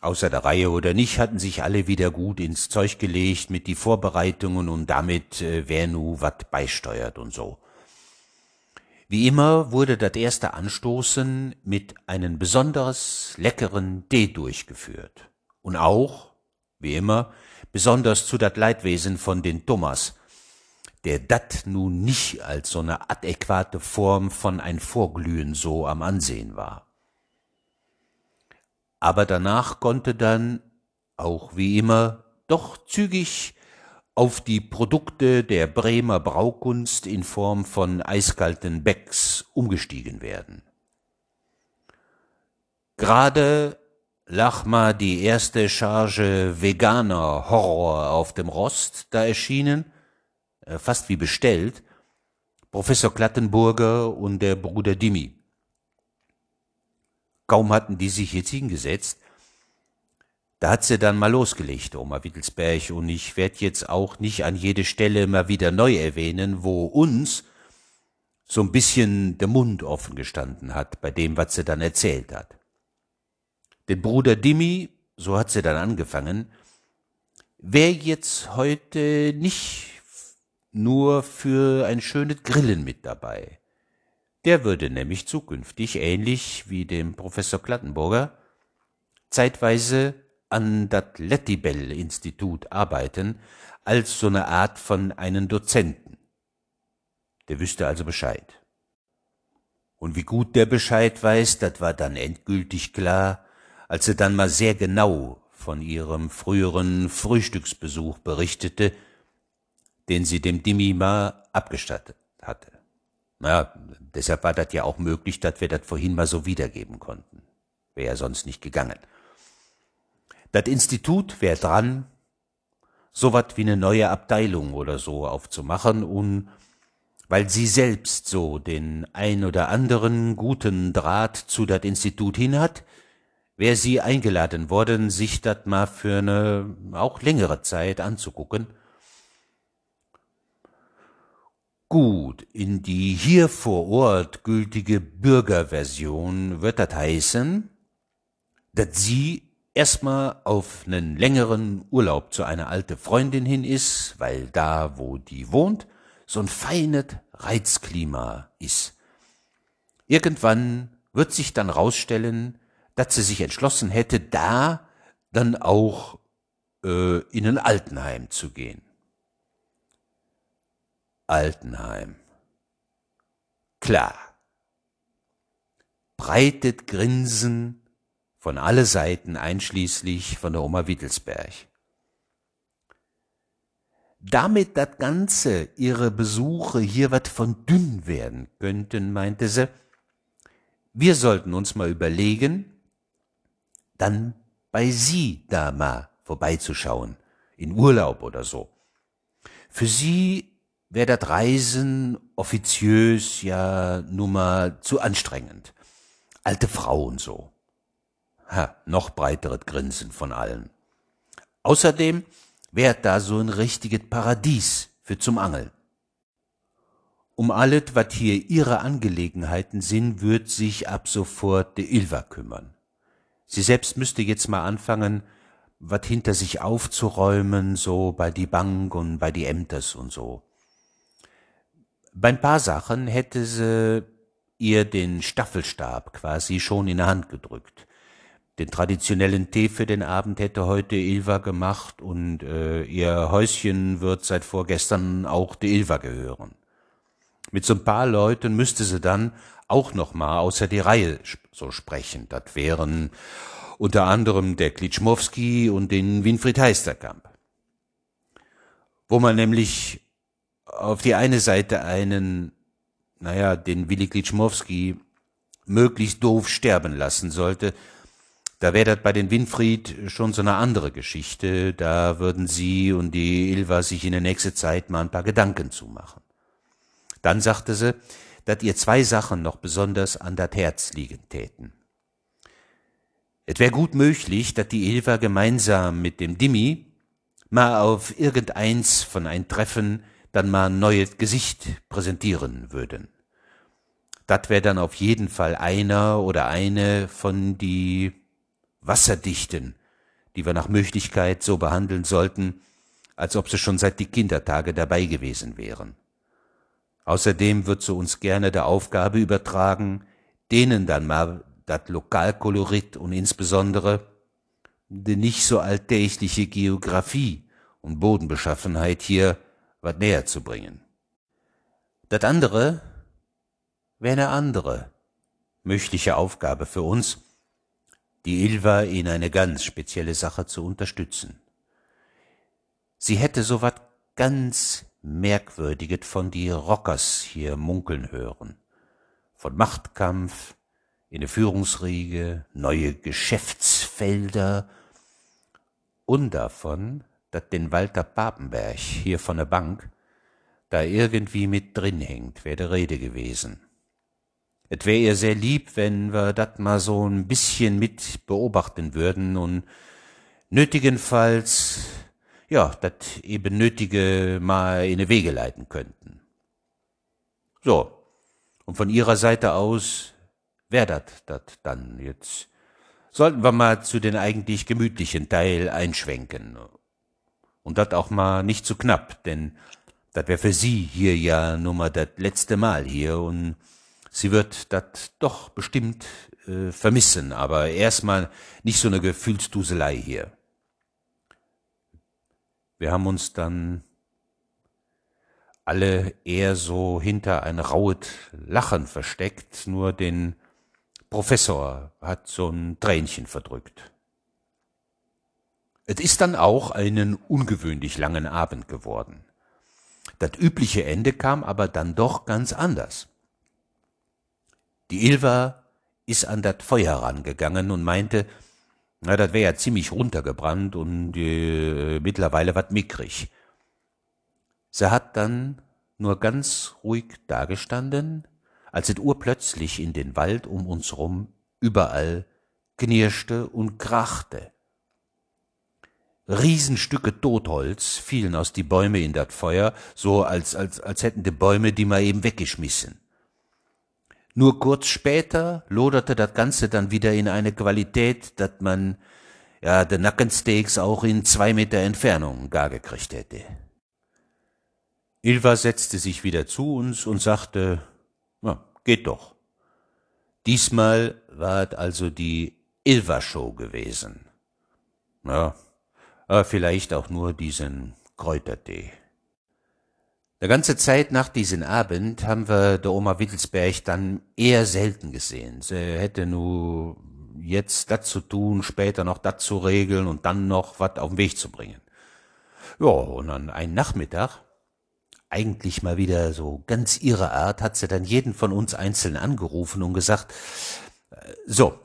Speaker 1: außer der Reihe oder nicht, hatten sich alle wieder gut ins Zeug gelegt mit die Vorbereitungen und damit, äh, wer nu wat beisteuert und so. Wie immer wurde das erste Anstoßen mit einem besonders leckeren Tee durchgeführt. Und auch, wie immer, besonders zu dat Leidwesen von den Thomas, der dat nun nicht als so eine adäquate Form von ein Vorglühen so am Ansehen war. Aber danach konnte dann, auch wie immer, doch zügig auf die Produkte der Bremer Braukunst in Form von eiskalten Becks umgestiegen werden. Gerade lag mal die erste Charge veganer Horror auf dem Rost da erschienen, äh, fast wie bestellt, Professor Klattenburger und der Bruder Dimi. Kaum hatten die sich jetzt hingesetzt, da hat sie dann mal losgelegt, Oma Wittelsberg, und ich werd jetzt auch nicht an jede Stelle mal wieder neu erwähnen, wo uns so ein bisschen der Mund offen gestanden hat bei dem, was sie dann erzählt hat. Den Bruder Dimi, so hat sie dann angefangen, wär jetzt heute nicht nur für ein schönes Grillen mit dabei. Der würde nämlich zukünftig, ähnlich wie dem Professor Klattenburger, zeitweise an das Lettibell-Institut arbeiten, als so eine Art von einem Dozenten. Der wüsste also Bescheid. Und wie gut der Bescheid weiß, das war dann endgültig klar, als er dann mal sehr genau von ihrem früheren Frühstücksbesuch berichtete, den sie dem Dimima abgestattet hatte. Na, deshalb war das ja auch möglich, dass wir das vorhin mal so wiedergeben konnten. Wäre ja sonst nicht gegangen. Das Institut wär dran, so wat wie eine neue Abteilung oder so aufzumachen und weil sie selbst so den ein oder anderen guten Draht zu dat Institut hin hat, wär sie eingeladen worden, sich dat mal für ne auch längere Zeit anzugucken Gut, in die hier vor Ort gültige Bürgerversion wird das heißen, dass sie erstmal auf einen längeren Urlaub zu einer alte Freundin hin ist, weil da, wo die wohnt, so ein feines Reizklima ist. Irgendwann wird sich dann rausstellen, dass sie sich entschlossen hätte, da dann auch äh, in ein Altenheim zu gehen. Altenheim. Klar. Breitet Grinsen von alle Seiten, einschließlich von der Oma Wittelsberg. Damit das Ganze, ihre Besuche hier wat von dünn werden könnten, meinte sie, wir sollten uns mal überlegen, dann bei sie da mal vorbeizuschauen, in Urlaub oder so. Für sie wär dat Reisen offiziös ja nun mal zu anstrengend. Alte Frau und so. Ha, noch breiteres Grinsen von allen. Außerdem wär da so ein richtiges Paradies für zum Angeln. um alles, wat hier ihre Angelegenheiten sind, wird sich ab sofort de Ilva kümmern. Sie selbst müsste jetzt mal anfangen, wat hinter sich aufzuräumen, so bei die Bank und bei die Ämters und so. Bei ein paar Sachen hätte sie ihr den Staffelstab quasi schon in der Hand gedrückt. Den traditionellen Tee für den Abend hätte heute Ilva gemacht und äh, ihr Häuschen wird seit vorgestern auch der Ilva gehören. Mit so ein paar Leuten müsste sie dann auch noch mal außer die Reihe so sprechen. Das wären unter anderem der Klitschmowski und den Winfried Heisterkamp. Wo man nämlich auf die eine Seite einen, naja, den Willi Klitschmowski möglichst doof sterben lassen sollte, da wäre das bei den Winfried schon so eine andere Geschichte, da würden sie und die Ilva sich in der nächsten Zeit mal ein paar Gedanken zumachen. Dann sagte sie, dass ihr zwei Sachen noch besonders an dat Herz liegen täten. Es wär gut möglich, dass die Ilva gemeinsam mit dem Dimmi mal auf irgendeins von ein Treffen dann mal ein neues Gesicht präsentieren würden. Dat wär dann auf jeden Fall einer oder eine von die Wasserdichten, die wir nach Möglichkeit so behandeln sollten, als ob sie schon seit die Kindertage dabei gewesen wären. Außerdem wird sie uns gerne der Aufgabe übertragen, denen dann mal dat Lokalkolorit und insbesondere die nicht so alltägliche Geographie und Bodenbeschaffenheit hier wat näher zu bringen. Dat andere wäre eine andere mögliche Aufgabe für uns, die Ilva in eine ganz spezielle Sache zu unterstützen. Sie hätte so wat ganz Merkwürdiges von die Rockers hier munkeln hören. Von Machtkampf, in der Führungsriege, neue Geschäftsfelder und davon, dass den Walter Papenberg hier von der Bank da irgendwie mit drin hängt, wär de Rede gewesen. Et wär ihr sehr lieb, wenn wir dat mal so ein bisschen mit beobachten würden und nötigenfalls, ja, dat eben Nötige mal in die Wege leiten könnten. So. Und von ihrer Seite aus wär dat dat dann jetzt. Sollten wir mal zu den eigentlich gemütlichen Teil einschwenken. Und dat auch mal nicht zu knapp, denn dat wär für sie hier ja nur mal dat letzte Mal hier und sie wird dat doch bestimmt äh, vermissen, aber erstmal nicht so eine Gefühlsduselei hier. Wir haben uns dann alle eher so hinter ein rauet Lachen versteckt, nur den Professor hat so ein Tränchen verdrückt. Es ist dann auch einen ungewöhnlich langen Abend geworden. Das übliche Ende kam aber dann doch ganz anders. Die Ilva ist an das Feuer rangegangen und meinte, na, das wär ja ziemlich runtergebrannt und äh, mittlerweile wat mickrig. Sie hat dann nur ganz ruhig dagestanden, als es urplötzlich in den Wald um uns rum überall knirschte und krachte. Riesenstücke Totholz fielen aus die Bäume in dat Feuer, so als, als, als hätten die Bäume die mal eben weggeschmissen. Nur kurz später loderte das Ganze dann wieder in eine Qualität, dass man ja de Nackensteaks auch in zwei Meter Entfernung gar gekriegt hätte. Ilva setzte sich wieder zu uns und sagte, na, geht doch. Diesmal war es also die Ilva-Show gewesen. Ja, aber vielleicht auch nur diesen Kräutertee. Der ganze Zeit nach diesem Abend haben wir der Oma Wittelsberg dann eher selten gesehen. Sie hätte nur jetzt das zu tun, später noch das zu regeln und dann noch was auf den Weg zu bringen. Ja, und an einem Nachmittag, eigentlich mal wieder so ganz ihrer Art, hat sie dann jeden von uns einzeln angerufen und gesagt, äh, so,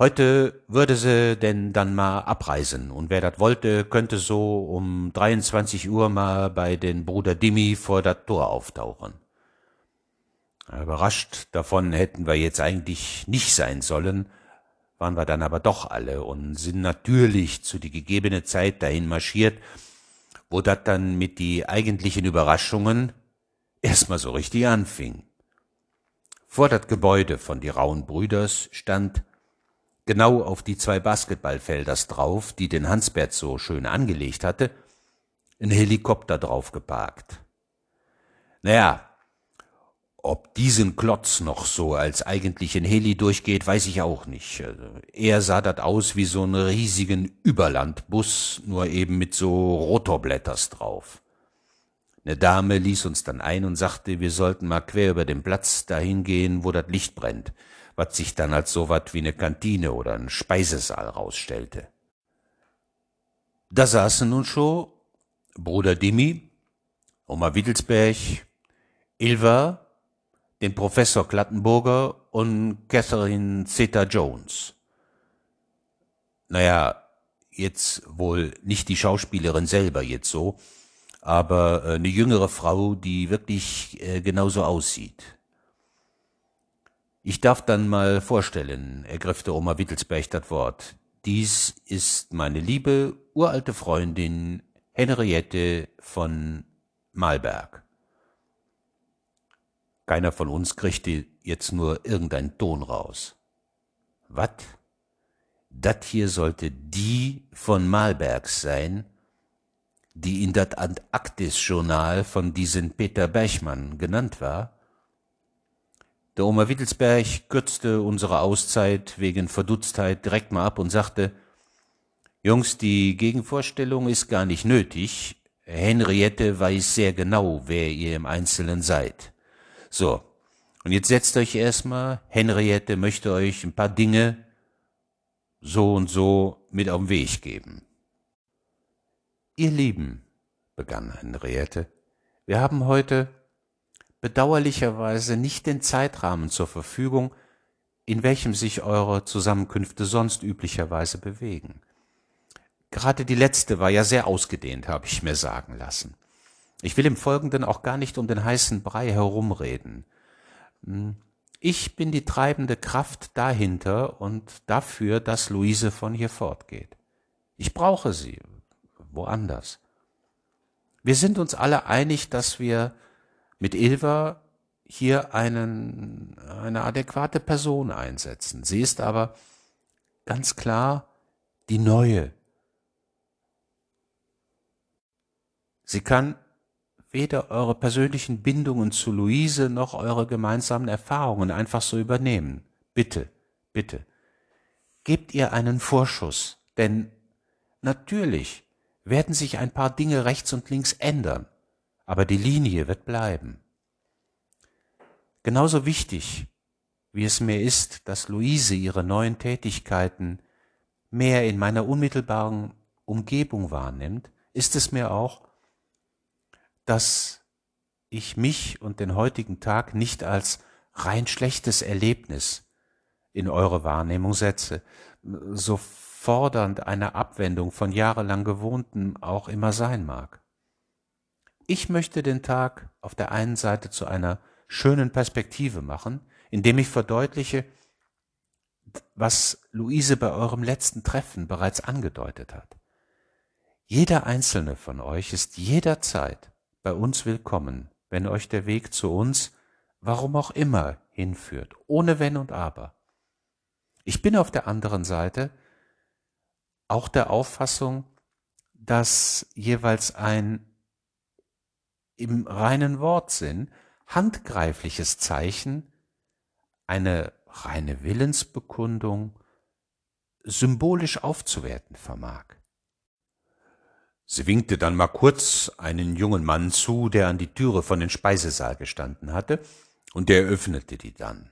Speaker 1: Heute würde sie denn dann mal abreisen und wer das wollte, könnte so um 23 Uhr mal bei den Bruder Dimi vor das Tor auftauchen. Überrascht davon hätten wir jetzt eigentlich nicht sein sollen, waren wir dann aber doch alle und sind natürlich zu die gegebene Zeit dahin marschiert, wo das dann mit die eigentlichen Überraschungen erstmal so richtig anfing. Vor das Gebäude von die Rauen Brüders stand genau auf die zwei Basketballfelders drauf, die den Hansbert so schön angelegt hatte, ein Helikopter drauf geparkt. Naja, ob diesen Klotz noch so als eigentlichen Heli durchgeht, weiß ich auch nicht. Also, er sah dat aus wie so einen riesigen Überlandbus, nur eben mit so Rotorblätters drauf. Eine Dame ließ uns dann ein und sagte, wir sollten mal quer über den Platz dahin gehen, wo das Licht brennt, was sich dann als so wat wie eine Kantine oder ein Speisesaal rausstellte. Da saßen nun schon Bruder Dimi, Oma Wittelsberg, Ilva, den Professor Klattenburger und Catherine Zeta-Jones. Naja, jetzt wohl nicht die Schauspielerin selber jetzt so, aber äh, eine jüngere Frau, die wirklich äh, genauso aussieht. Ich darf dann mal vorstellen, ergriff der Oma Wittelsberg das Wort. Dies ist meine liebe, uralte Freundin Henriette von Malberg. Keiner von uns kriegte jetzt nur irgendein Ton raus. Wat? Dat hier sollte die von Malbergs sein, die in dat Antarktis-Journal von diesem Peter Berchmann genannt war? Der Oma Wittelsberg kürzte unsere Auszeit wegen Verdutztheit direkt mal ab und sagte, Jungs, die Gegenvorstellung ist gar nicht nötig. Henriette weiß sehr genau, wer ihr im Einzelnen seid. So, und jetzt setzt euch erstmal, Henriette möchte euch ein paar Dinge so und so mit auf den Weg geben. Ihr Lieben, begann Henriette, wir haben heute bedauerlicherweise nicht den Zeitrahmen zur Verfügung, in welchem sich eure Zusammenkünfte sonst üblicherweise bewegen. Gerade die letzte war ja sehr ausgedehnt, habe ich mir sagen lassen. Ich will im Folgenden auch gar nicht um den heißen Brei herumreden. Hm, ich bin die treibende Kraft dahinter und dafür, dass Luise von hier fortgeht. Ich brauche sie woanders. Wir sind uns alle einig, dass wir mit Ilva hier einen, eine adäquate Person einsetzen. Sie ist aber ganz klar die neue. Sie kann weder eure persönlichen Bindungen zu Luise noch eure gemeinsamen Erfahrungen einfach so übernehmen. Bitte, bitte, gebt ihr einen Vorschuss, denn natürlich werden sich ein paar Dinge rechts und links ändern, aber die Linie wird bleiben. Genauso wichtig, wie es mir ist, dass Luise ihre neuen Tätigkeiten mehr in meiner unmittelbaren Umgebung wahrnimmt, ist es mir auch, dass ich mich und den heutigen Tag nicht als rein schlechtes Erlebnis in eure Wahrnehmung setze, so fordernd eine Abwendung von jahrelang Gewohnten auch immer sein mag. Ich möchte den Tag auf der einen Seite zu einer schönen Perspektive machen, indem ich verdeutliche, was Luise bei eurem letzten Treffen bereits angedeutet hat. Jeder einzelne von euch ist jederzeit bei uns willkommen, wenn euch der Weg zu uns, warum auch immer, hinführt, ohne Wenn und Aber. Ich bin auf der anderen Seite auch der Auffassung, dass jeweils ein im reinen Wortsinn handgreifliches Zeichen eine reine Willensbekundung symbolisch aufzuwerten vermag. Sie winkte dann mal kurz einen jungen Mann zu, der an die Türe von den Speisesaal gestanden hatte, und der öffnete die dann.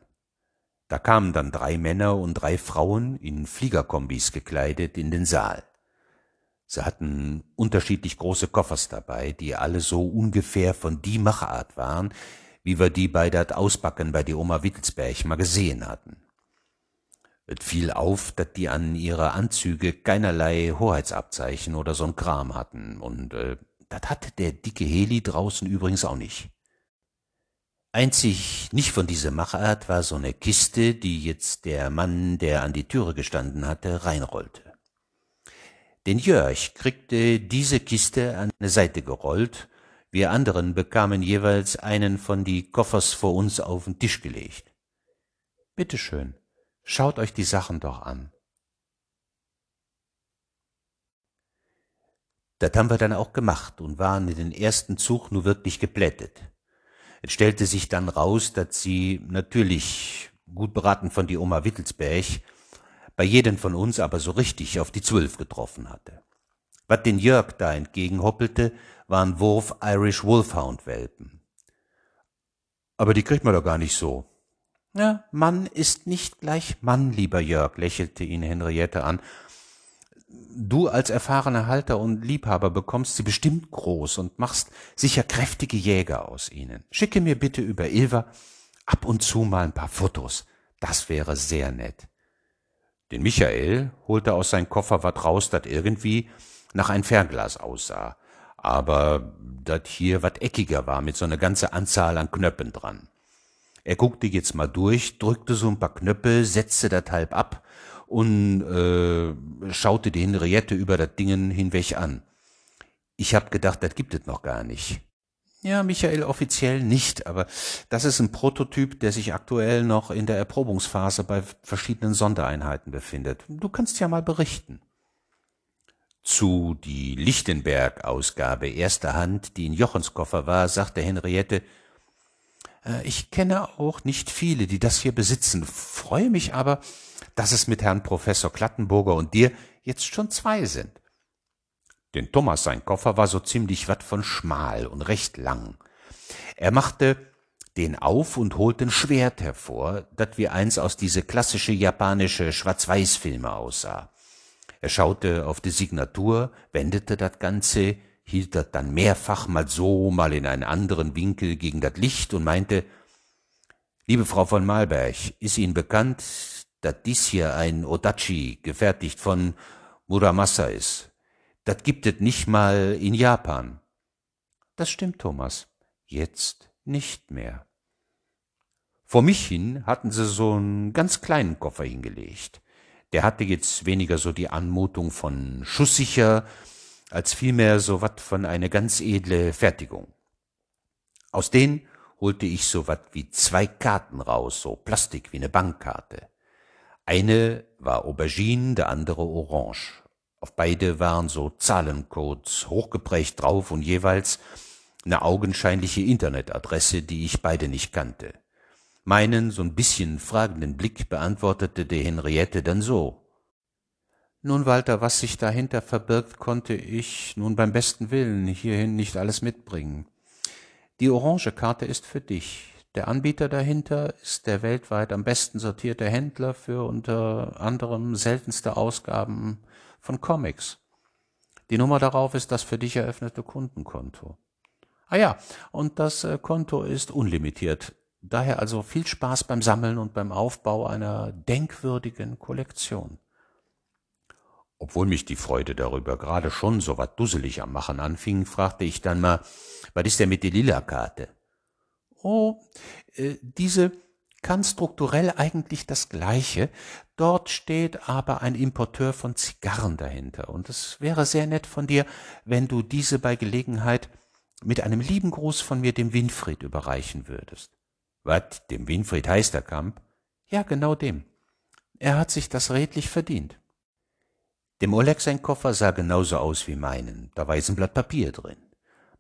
Speaker 1: Da kamen dann drei Männer und drei Frauen in Fliegerkombis gekleidet in den Saal. Sie hatten unterschiedlich große Koffers dabei, die alle so ungefähr von die Machart waren, wie wir die bei dat Ausbacken bei die Oma Wittelsberg mal gesehen hatten. Es fiel auf, dass die an ihre Anzüge keinerlei Hoheitsabzeichen oder so'n Kram hatten, und äh, das hatte der dicke Heli draußen übrigens auch nicht. Einzig nicht von dieser Machart war so ne Kiste, die jetzt der Mann, der an die Türe gestanden hatte, reinrollte. Denn Jörg kriegte diese Kiste an eine Seite gerollt, Wir anderen bekamen jeweils einen von die Koffers vor uns auf den Tisch gelegt.
Speaker 2: Bitteschön, schaut euch die Sachen doch an.
Speaker 1: Das haben wir dann auch gemacht und waren in den ersten Zug nur wirklich geplättet. Es stellte sich dann raus, dass sie natürlich gut beraten von die Oma Wittelsberg bei jedem von uns aber so richtig auf die Zwölf getroffen hatte. Was den Jörg da entgegenhoppelte, waren Wurf Irish Wolfhound Welpen.
Speaker 2: Aber die kriegt man doch gar nicht so.
Speaker 1: Ja, Mann ist nicht gleich Mann, lieber Jörg, lächelte ihn Henriette an du als erfahrener Halter und Liebhaber bekommst sie bestimmt groß und machst sicher kräftige Jäger aus ihnen. Schicke mir bitte über Ilva ab und zu mal ein paar Fotos. Das wäre sehr nett. Den Michael holte aus seinem Koffer wat raus, dat irgendwie nach ein Fernglas aussah, aber dat hier wat eckiger war mit so ne ganze Anzahl an Knöpfen dran. Er guckte jetzt mal durch, drückte so ein paar Knöpfe, setzte dat halb ab und äh, schaute die Henriette über das Dingen hinweg an. Ich hab gedacht, das gibt es noch gar nicht. Ja, Michael, offiziell nicht, aber das ist ein Prototyp, der sich aktuell noch in der Erprobungsphase bei verschiedenen Sondereinheiten befindet. Du kannst ja mal berichten. Zu die Lichtenberg-Ausgabe erster Hand, die in Jochens Koffer war, sagte Henriette, äh, ich kenne auch nicht viele, die das hier besitzen, freue mich aber, dass es mit Herrn Professor Klattenburger und dir jetzt schon zwei sind. Denn Thomas sein Koffer war so ziemlich wat von schmal und recht lang. Er machte den auf und holte ein Schwert hervor, dat wie eins aus diese klassische japanische Schwarz-Weiß-Filme aussah. Er schaute auf die Signatur, wendete dat Ganze, hielt dat dann mehrfach mal so, mal in einen anderen Winkel gegen dat Licht und meinte, Liebe Frau von Malberg, ist Ihnen bekannt, dass dies hier ein Odachi, gefertigt von Muramasa ist. Das gibt es nicht mal in Japan. Das stimmt, Thomas. Jetzt nicht mehr. Vor mich hin hatten sie so einen ganz kleinen Koffer hingelegt. Der hatte jetzt weniger so die Anmutung von schusssicher, als vielmehr so wat von eine ganz edle Fertigung. Aus denen holte ich so wat wie zwei Karten raus, so Plastik wie ne Bankkarte. Eine war Aubergine, der andere Orange. Auf beide waren so Zahlencodes hochgeprägt drauf und jeweils eine augenscheinliche Internetadresse, die ich beide nicht kannte. Meinen so ein bisschen fragenden Blick beantwortete die Henriette dann so. Nun, Walter, was sich dahinter verbirgt, konnte ich nun beim besten Willen hierhin nicht alles mitbringen. Die orange Karte ist für dich. Der Anbieter dahinter ist der weltweit am besten sortierte Händler für unter anderem seltenste Ausgaben von Comics. Die Nummer darauf ist das für dich eröffnete Kundenkonto. Ah ja, und das äh, Konto ist unlimitiert. Daher also viel Spaß beim Sammeln und beim Aufbau einer denkwürdigen Kollektion. Obwohl mich die Freude darüber gerade schon so wat dusselig am Machen anfing, fragte ich dann mal, was ist denn mit die Lila-Karte? Oh, äh, diese kann strukturell eigentlich das Gleiche. Dort steht aber ein Importeur von Zigarren dahinter. Und es wäre sehr nett von dir, wenn du diese bei Gelegenheit mit einem lieben Gruß von mir dem Winfried überreichen würdest.
Speaker 2: Was, dem Winfried Heisterkamp?
Speaker 1: Ja, genau dem. Er hat sich das redlich verdient. Dem Oleg sein Koffer sah genauso aus wie meinen. Da war ein Blatt Papier drin.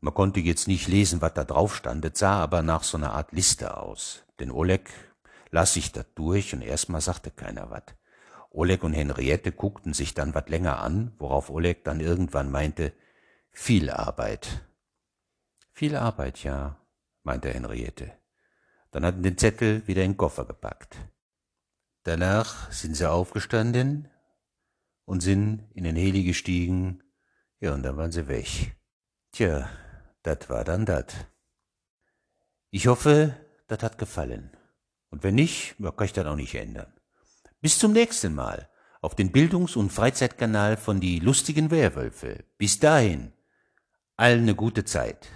Speaker 1: Man konnte jetzt nicht lesen, was da drauf stand, es sah aber nach so einer Art Liste aus. Denn Oleg las sich das durch und erstmal sagte keiner was. Oleg und Henriette guckten sich dann wat länger an, worauf Oleg dann irgendwann meinte, viel Arbeit. Viel Arbeit, ja, meinte Henriette. Dann hatten den Zettel wieder in den Koffer gepackt. Danach sind sie aufgestanden und sind in den Heli gestiegen, ja, und dann waren sie weg. Tja, das war dann das. Ich hoffe, das hat gefallen. Und wenn nicht, kann ich das auch nicht ändern. Bis zum nächsten Mal auf den Bildungs- und Freizeitkanal von die lustigen Werwölfe. Bis dahin, allen eine gute Zeit.